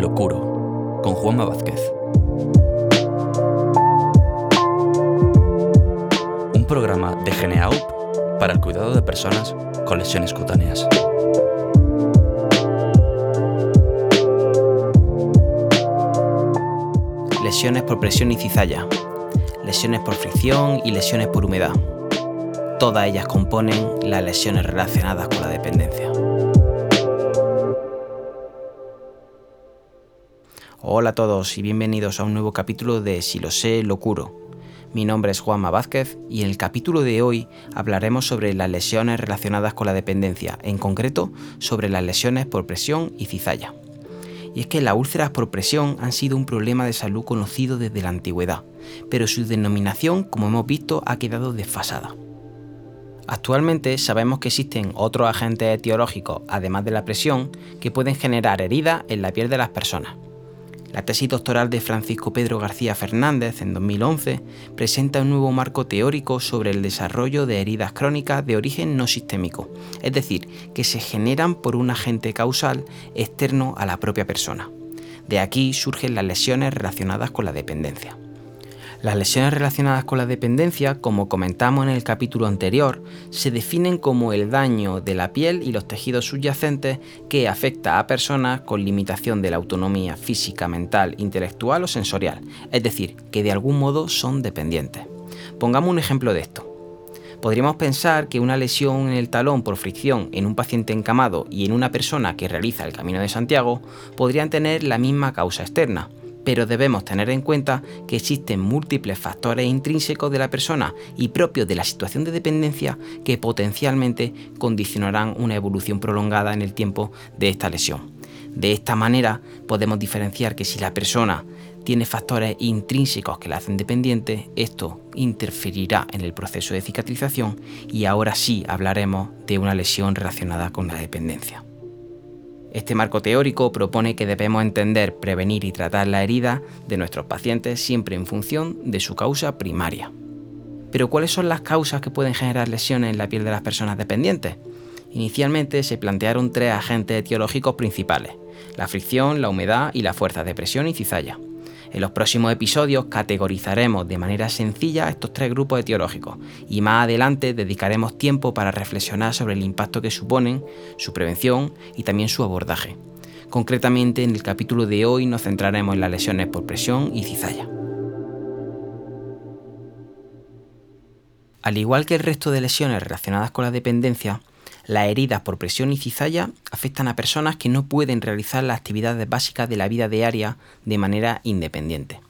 Locuro, con Juanma Vázquez. Un programa de GeneAup para el cuidado de personas con lesiones cutáneas. Lesiones por presión y cizalla, lesiones por fricción y lesiones por humedad. Todas ellas componen las lesiones relacionadas con la dependencia. Hola a todos y bienvenidos a un nuevo capítulo de Si lo sé, lo curo. Mi nombre es Juanma Vázquez y en el capítulo de hoy hablaremos sobre las lesiones relacionadas con la dependencia, en concreto sobre las lesiones por presión y cizalla. Y es que las úlceras por presión han sido un problema de salud conocido desde la antigüedad, pero su denominación, como hemos visto, ha quedado desfasada. Actualmente sabemos que existen otros agentes etiológicos, además de la presión, que pueden generar heridas en la piel de las personas. La tesis doctoral de Francisco Pedro García Fernández en 2011 presenta un nuevo marco teórico sobre el desarrollo de heridas crónicas de origen no sistémico, es decir, que se generan por un agente causal externo a la propia persona. De aquí surgen las lesiones relacionadas con la dependencia. Las lesiones relacionadas con la dependencia, como comentamos en el capítulo anterior, se definen como el daño de la piel y los tejidos subyacentes que afecta a personas con limitación de la autonomía física, mental, intelectual o sensorial, es decir, que de algún modo son dependientes. Pongamos un ejemplo de esto. Podríamos pensar que una lesión en el talón por fricción en un paciente encamado y en una persona que realiza el Camino de Santiago podrían tener la misma causa externa, pero debemos tener en cuenta que existen múltiples factores intrínsecos de la persona y propios de la situación de dependencia que potencialmente condicionarán una evolución prolongada en el tiempo de esta lesión. De esta manera podemos diferenciar que si la persona tiene factores intrínsecos que la hacen dependiente, esto interferirá en el proceso de cicatrización y ahora sí hablaremos de una lesión relacionada con la dependencia. Este marco teórico propone que debemos entender, prevenir y tratar la herida de nuestros pacientes siempre en función de su causa primaria. Pero ¿cuáles son las causas que pueden generar lesiones en la piel de las personas dependientes? Inicialmente se plantearon tres agentes etiológicos principales, la fricción, la humedad y la fuerza de presión y cizalla. En los próximos episodios categorizaremos de manera sencilla estos tres grupos etiológicos y más adelante dedicaremos tiempo para reflexionar sobre el impacto que suponen, su prevención y también su abordaje. Concretamente en el capítulo de hoy nos centraremos en las lesiones por presión y cizalla. Al igual que el resto de lesiones relacionadas con la dependencia, las heridas por presión y cizalla afectan a personas que no pueden realizar las actividades básicas de la vida diaria de manera independiente.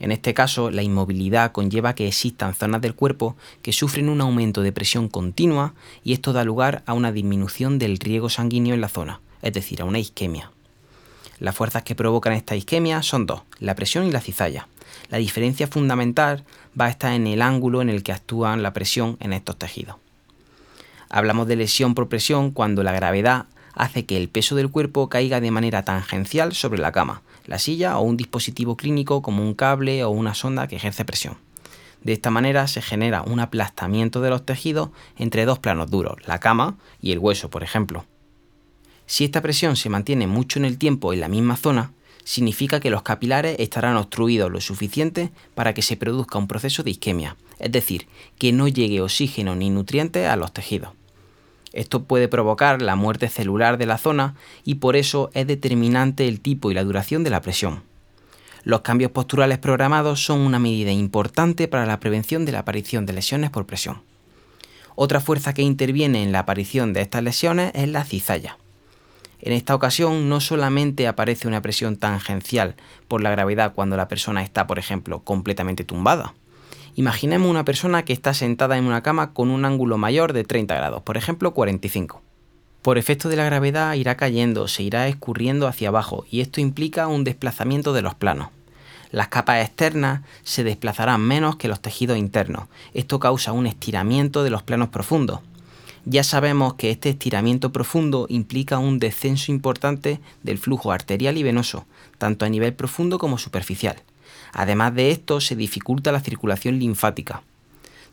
En este caso, la inmovilidad conlleva que existan zonas del cuerpo que sufren un aumento de presión continua y esto da lugar a una disminución del riego sanguíneo en la zona, es decir, a una isquemia. Las fuerzas que provocan esta isquemia son dos, la presión y la cizalla. La diferencia fundamental va a estar en el ángulo en el que actúa la presión en estos tejidos. Hablamos de lesión por presión cuando la gravedad hace que el peso del cuerpo caiga de manera tangencial sobre la cama, la silla o un dispositivo clínico como un cable o una sonda que ejerce presión. De esta manera se genera un aplastamiento de los tejidos entre dos planos duros, la cama y el hueso, por ejemplo. Si esta presión se mantiene mucho en el tiempo en la misma zona, significa que los capilares estarán obstruidos lo suficiente para que se produzca un proceso de isquemia, es decir, que no llegue oxígeno ni nutrientes a los tejidos. Esto puede provocar la muerte celular de la zona y por eso es determinante el tipo y la duración de la presión. Los cambios posturales programados son una medida importante para la prevención de la aparición de lesiones por presión. Otra fuerza que interviene en la aparición de estas lesiones es la cizalla. En esta ocasión no solamente aparece una presión tangencial por la gravedad cuando la persona está, por ejemplo, completamente tumbada, Imaginemos una persona que está sentada en una cama con un ángulo mayor de 30 grados, por ejemplo 45. Por efecto de la gravedad irá cayendo, se irá escurriendo hacia abajo y esto implica un desplazamiento de los planos. Las capas externas se desplazarán menos que los tejidos internos. Esto causa un estiramiento de los planos profundos. Ya sabemos que este estiramiento profundo implica un descenso importante del flujo arterial y venoso, tanto a nivel profundo como superficial. Además de esto, se dificulta la circulación linfática.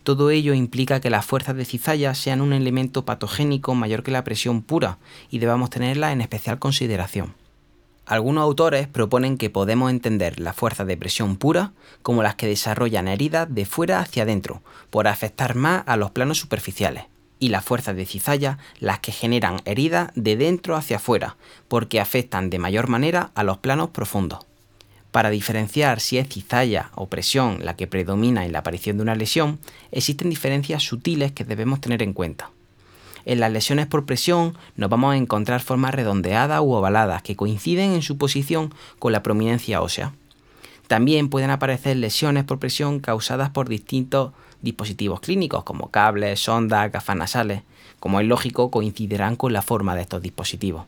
Todo ello implica que las fuerzas de cizalla sean un elemento patogénico mayor que la presión pura y debamos tenerla en especial consideración. Algunos autores proponen que podemos entender las fuerzas de presión pura como las que desarrollan heridas de fuera hacia adentro, por afectar más a los planos superficiales, y las fuerzas de cizalla las que generan heridas de dentro hacia afuera, porque afectan de mayor manera a los planos profundos. Para diferenciar si es cizalla o presión la que predomina en la aparición de una lesión, existen diferencias sutiles que debemos tener en cuenta. En las lesiones por presión nos vamos a encontrar formas redondeadas u ovaladas que coinciden en su posición con la prominencia ósea. También pueden aparecer lesiones por presión causadas por distintos dispositivos clínicos como cables, sondas, gafas nasales. Como es lógico, coincidirán con la forma de estos dispositivos.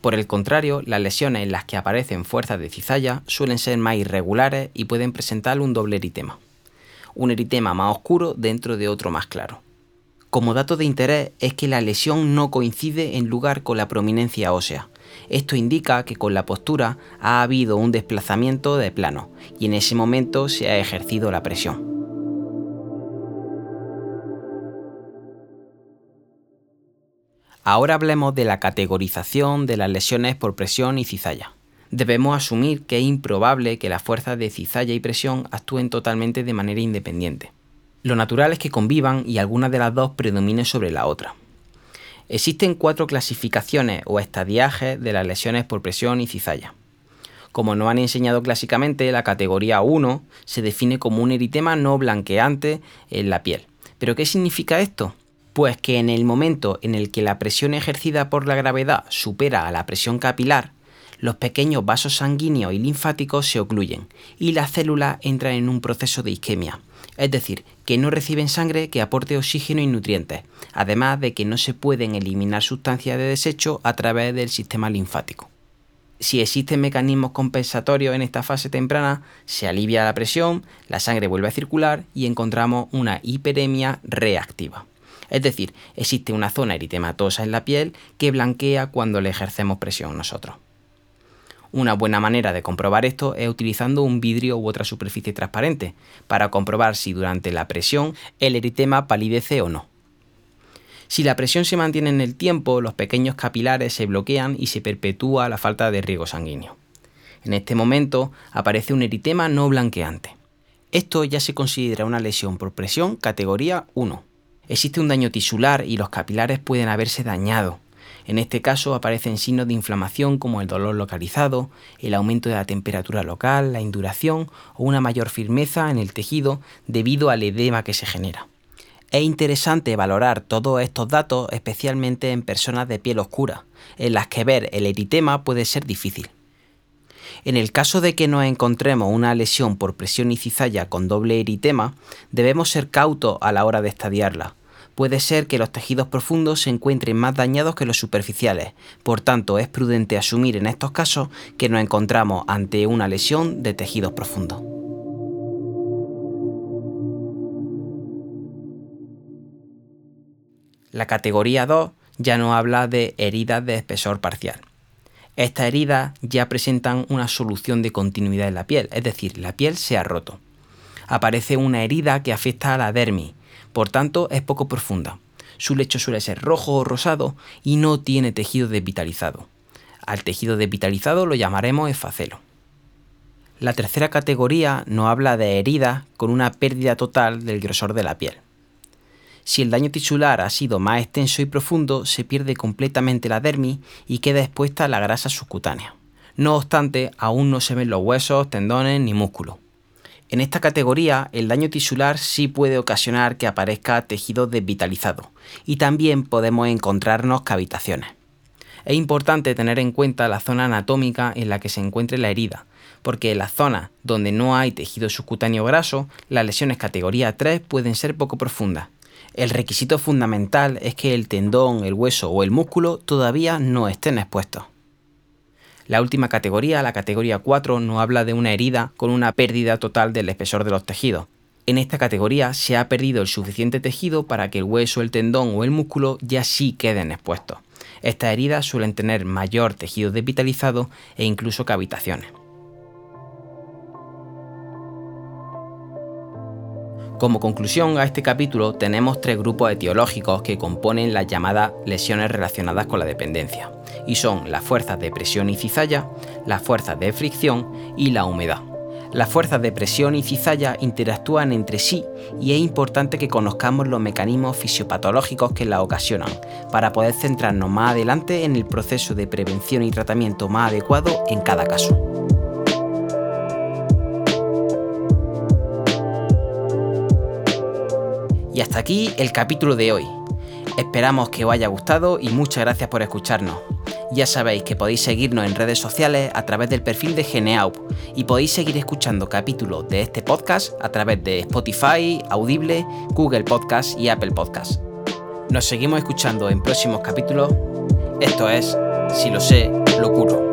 Por el contrario, las lesiones en las que aparecen fuerzas de cizalla suelen ser más irregulares y pueden presentar un doble eritema. Un eritema más oscuro dentro de otro más claro. Como dato de interés es que la lesión no coincide en lugar con la prominencia ósea. Esto indica que con la postura ha habido un desplazamiento de plano y en ese momento se ha ejercido la presión. Ahora hablemos de la categorización de las lesiones por presión y cizalla. Debemos asumir que es improbable que las fuerzas de cizalla y presión actúen totalmente de manera independiente. Lo natural es que convivan y alguna de las dos predomine sobre la otra. Existen cuatro clasificaciones o estadiajes de las lesiones por presión y cizalla. Como nos han enseñado clásicamente, la categoría 1 se define como un eritema no blanqueante en la piel. ¿Pero qué significa esto? Pues que en el momento en el que la presión ejercida por la gravedad supera a la presión capilar, los pequeños vasos sanguíneos y linfáticos se ocluyen y las células entran en un proceso de isquemia, es decir, que no reciben sangre que aporte oxígeno y nutrientes, además de que no se pueden eliminar sustancias de desecho a través del sistema linfático. Si existen mecanismos compensatorios en esta fase temprana, se alivia la presión, la sangre vuelve a circular y encontramos una hiperemia reactiva. Es decir, existe una zona eritematosa en la piel que blanquea cuando le ejercemos presión nosotros. Una buena manera de comprobar esto es utilizando un vidrio u otra superficie transparente para comprobar si durante la presión el eritema palidece o no. Si la presión se mantiene en el tiempo, los pequeños capilares se bloquean y se perpetúa la falta de riego sanguíneo. En este momento aparece un eritema no blanqueante. Esto ya se considera una lesión por presión categoría 1. Existe un daño tisular y los capilares pueden haberse dañado, en este caso aparecen signos de inflamación como el dolor localizado, el aumento de la temperatura local, la induración o una mayor firmeza en el tejido debido al edema que se genera. Es interesante valorar todos estos datos especialmente en personas de piel oscura, en las que ver el eritema puede ser difícil. En el caso de que nos encontremos una lesión por presión y cizalla con doble eritema, debemos ser cautos a la hora de estadiarla, puede ser que los tejidos profundos se encuentren más dañados que los superficiales. Por tanto, es prudente asumir en estos casos que nos encontramos ante una lesión de tejidos profundos. La categoría 2 ya nos habla de heridas de espesor parcial. Estas heridas ya presentan una solución de continuidad en la piel, es decir, la piel se ha roto. Aparece una herida que afecta a la dermis, por tanto es poco profunda. Su lecho suele ser rojo o rosado y no tiene tejido desvitalizado. Al tejido desvitalizado lo llamaremos efacelo. La tercera categoría nos habla de heridas con una pérdida total del grosor de la piel. Si el daño tisular ha sido más extenso y profundo, se pierde completamente la dermis y queda expuesta la grasa subcutánea. No obstante, aún no se ven los huesos, tendones ni músculos. En esta categoría, el daño tisular sí puede ocasionar que aparezca tejido desvitalizado y también podemos encontrarnos cavitaciones. Es importante tener en cuenta la zona anatómica en la que se encuentre la herida, porque en las zonas donde no hay tejido subcutáneo graso, las lesiones categoría 3 pueden ser poco profundas. El requisito fundamental es que el tendón, el hueso o el músculo todavía no estén expuestos. La última categoría, la categoría 4, nos habla de una herida con una pérdida total del espesor de los tejidos. En esta categoría se ha perdido el suficiente tejido para que el hueso, el tendón o el músculo ya sí queden expuestos. Estas heridas suelen tener mayor tejido desvitalizado e incluso cavitaciones. Como conclusión a este capítulo tenemos tres grupos etiológicos que componen las llamadas lesiones relacionadas con la dependencia, y son las fuerzas de presión y cizalla, las fuerzas de fricción y la humedad. Las fuerzas de presión y cizalla interactúan entre sí y es importante que conozcamos los mecanismos fisiopatológicos que las ocasionan, para poder centrarnos más adelante en el proceso de prevención y tratamiento más adecuado en cada caso. Y hasta aquí el capítulo de hoy. Esperamos que os haya gustado y muchas gracias por escucharnos. Ya sabéis que podéis seguirnos en redes sociales a través del perfil de Geneaup y podéis seguir escuchando capítulos de este podcast a través de Spotify, Audible, Google Podcast y Apple Podcast. Nos seguimos escuchando en próximos capítulos. Esto es, si lo sé, lo curo.